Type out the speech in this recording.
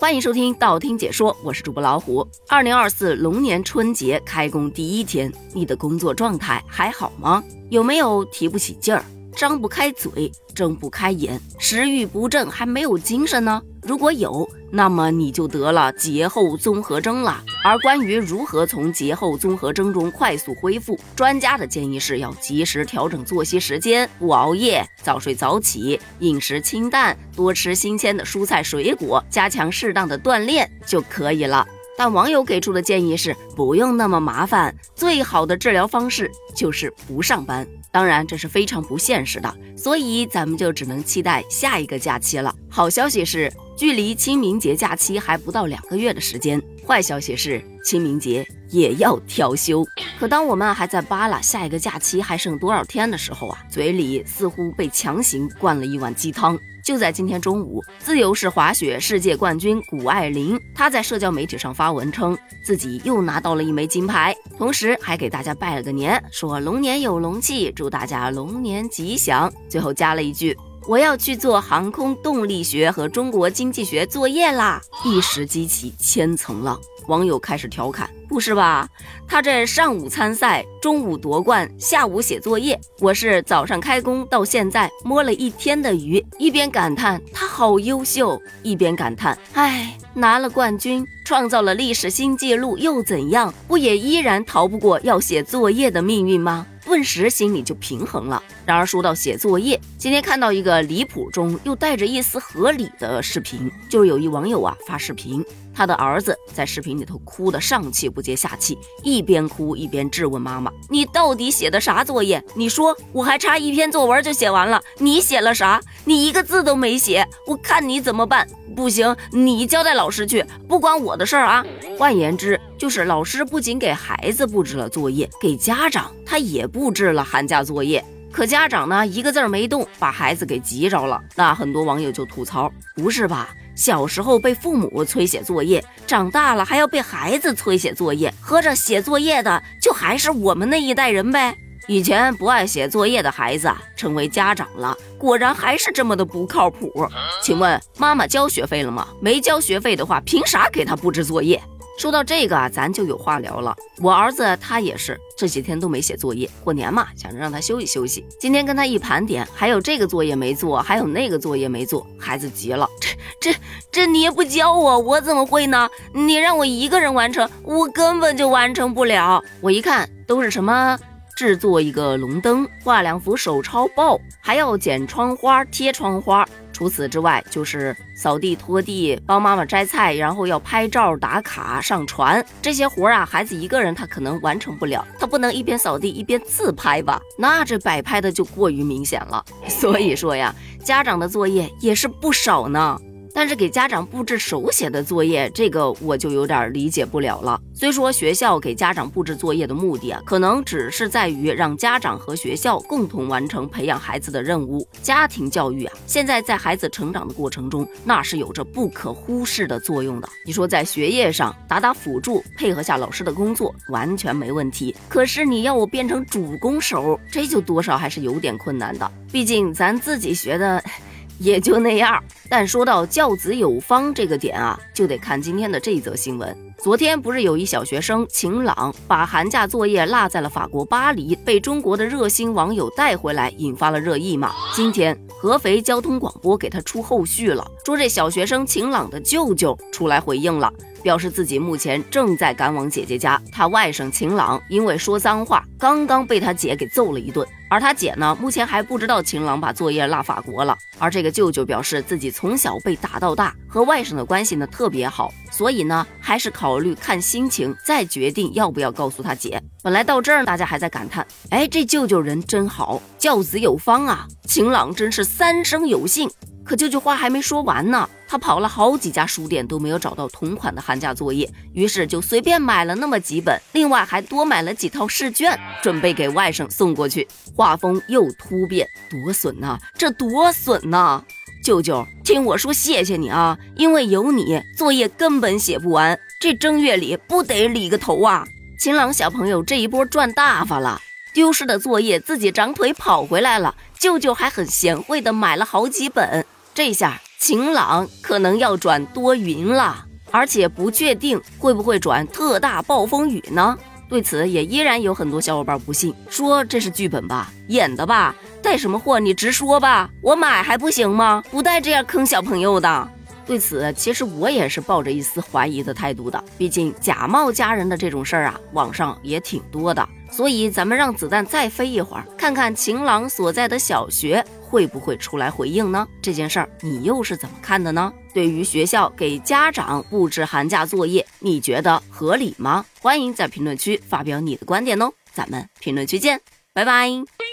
欢迎收听道听解说，我是主播老虎。二零二四龙年春节开工第一天，你的工作状态还好吗？有没有提不起劲儿？张不开嘴，睁不开眼，食欲不振，还没有精神呢。如果有，那么你就得了节后综合征了。而关于如何从节后综合征中快速恢复，专家的建议是要及时调整作息时间，不熬夜，早睡早起，饮食清淡，多吃新鲜的蔬菜水果，加强适当的锻炼就可以了。但网友给出的建议是不用那么麻烦，最好的治疗方式就是不上班。当然，这是非常不现实的，所以咱们就只能期待下一个假期了。好消息是，距离清明节假期还不到两个月的时间；坏消息是，清明节也要调休。可当我们还在扒拉下一个假期还剩多少天的时候啊，嘴里似乎被强行灌了一碗鸡汤。就在今天中午，自由式滑雪世界冠军谷爱凌，她在社交媒体上发文称自己又拿到了一枚金牌，同时还给大家拜了个年，说龙年有龙气，祝大家龙年吉祥。最后加了一句：“我要去做航空动力学和中国经济学作业啦！”一时激起千层浪。网友开始调侃：“不是吧？他这上午参赛，中午夺冠，下午写作业。我是早上开工到现在摸了一天的鱼。”一边感叹他好优秀，一边感叹：“唉，拿了冠军，创造了历史新纪录又怎样？不也依然逃不过要写作业的命运吗？”顿时心里就平衡了。然而说到写作业，今天看到一个离谱中又带着一丝合理的视频，就是有一网友啊发视频。他的儿子在视频里头哭得上气不接下气，一边哭一边质问妈妈：“你到底写的啥作业？你说我还差一篇作文就写完了，你写了啥？你一个字都没写，我看你怎么办？不行，你交代老师去，不关我的事儿啊！”换言之，就是老师不仅给孩子布置了作业，给家长他也布置了寒假作业。可家长呢，一个字儿没动，把孩子给急着了。那很多网友就吐槽：“不是吧？小时候被父母催写作业，长大了还要被孩子催写作业，合着写作业的就还是我们那一代人呗？以前不爱写作业的孩子成为家长了，果然还是这么的不靠谱。请问妈妈交学费了吗？没交学费的话，凭啥给他布置作业？”说到这个啊，咱就有话聊了。我儿子他也是这几天都没写作业，过年嘛，想着让他休息休息。今天跟他一盘点，还有这个作业没做，还有那个作业没做，孩子急了，这这这你也不教我，我怎么会呢？你让我一个人完成，我根本就完成不了。我一看都是什么制作一个龙灯，画两幅手抄报，还要剪窗花、贴窗花。除此之外，就是扫地、拖地、帮妈妈摘菜，然后要拍照打卡上传这些活儿啊。孩子一个人他可能完成不了，他不能一边扫地一边自拍吧？那这摆拍的就过于明显了。所以说呀，家长的作业也是不少呢。但是给家长布置手写的作业，这个我就有点理解不了了。虽说学校给家长布置作业的目的啊，可能只是在于让家长和学校共同完成培养孩子的任务。家庭教育啊，现在在孩子成长的过程中，那是有着不可忽视的作用的。你说在学业上打打辅助，配合下老师的工作，完全没问题。可是你要我变成主攻手，这就多少还是有点困难的。毕竟咱自己学的。也就那样，但说到教子有方这个点啊，就得看今天的这则新闻。昨天不是有一小学生晴朗把寒假作业落在了法国巴黎，被中国的热心网友带回来，引发了热议吗？今天合肥交通广播给他出后续了，说这小学生晴朗的舅舅出来回应了。表示自己目前正在赶往姐姐家，他外甥晴朗因为说脏话，刚刚被他姐给揍了一顿。而他姐呢，目前还不知道晴朗把作业落法国了。而这个舅舅表示自己从小被打到大，和外甥的关系呢特别好，所以呢还是考虑看心情再决定要不要告诉他姐。本来到这儿大家还在感叹，哎，这舅舅人真好，教子有方啊，晴朗真是三生有幸。可舅舅话还没说完呢，他跑了好几家书店都没有找到同款的寒假作业，于是就随便买了那么几本，另外还多买了几套试卷，准备给外甥送过去。画风又突变，多损呐！这多损呐！舅舅，听我说，谢谢你啊，因为有你，作业根本写不完，这正月里不得理个头啊！秦朗小朋友这一波赚大发了，丢失的作业自己长腿跑回来了，舅舅还很贤惠的买了好几本。这下。晴朗可能要转多云了，而且不确定会不会转特大暴风雨呢。对此，也依然有很多小伙伴不信，说这是剧本吧，演的吧，带什么货你直说吧，我买还不行吗？不带这样坑小朋友的。对此，其实我也是抱着一丝怀疑的态度的，毕竟假冒家人的这种事儿啊，网上也挺多的。所以，咱们让子弹再飞一会儿，看看晴朗所在的小学会不会出来回应呢？这件事儿你又是怎么看的呢？对于学校给家长布置寒假作业，你觉得合理吗？欢迎在评论区发表你的观点哦，咱们评论区见，拜拜。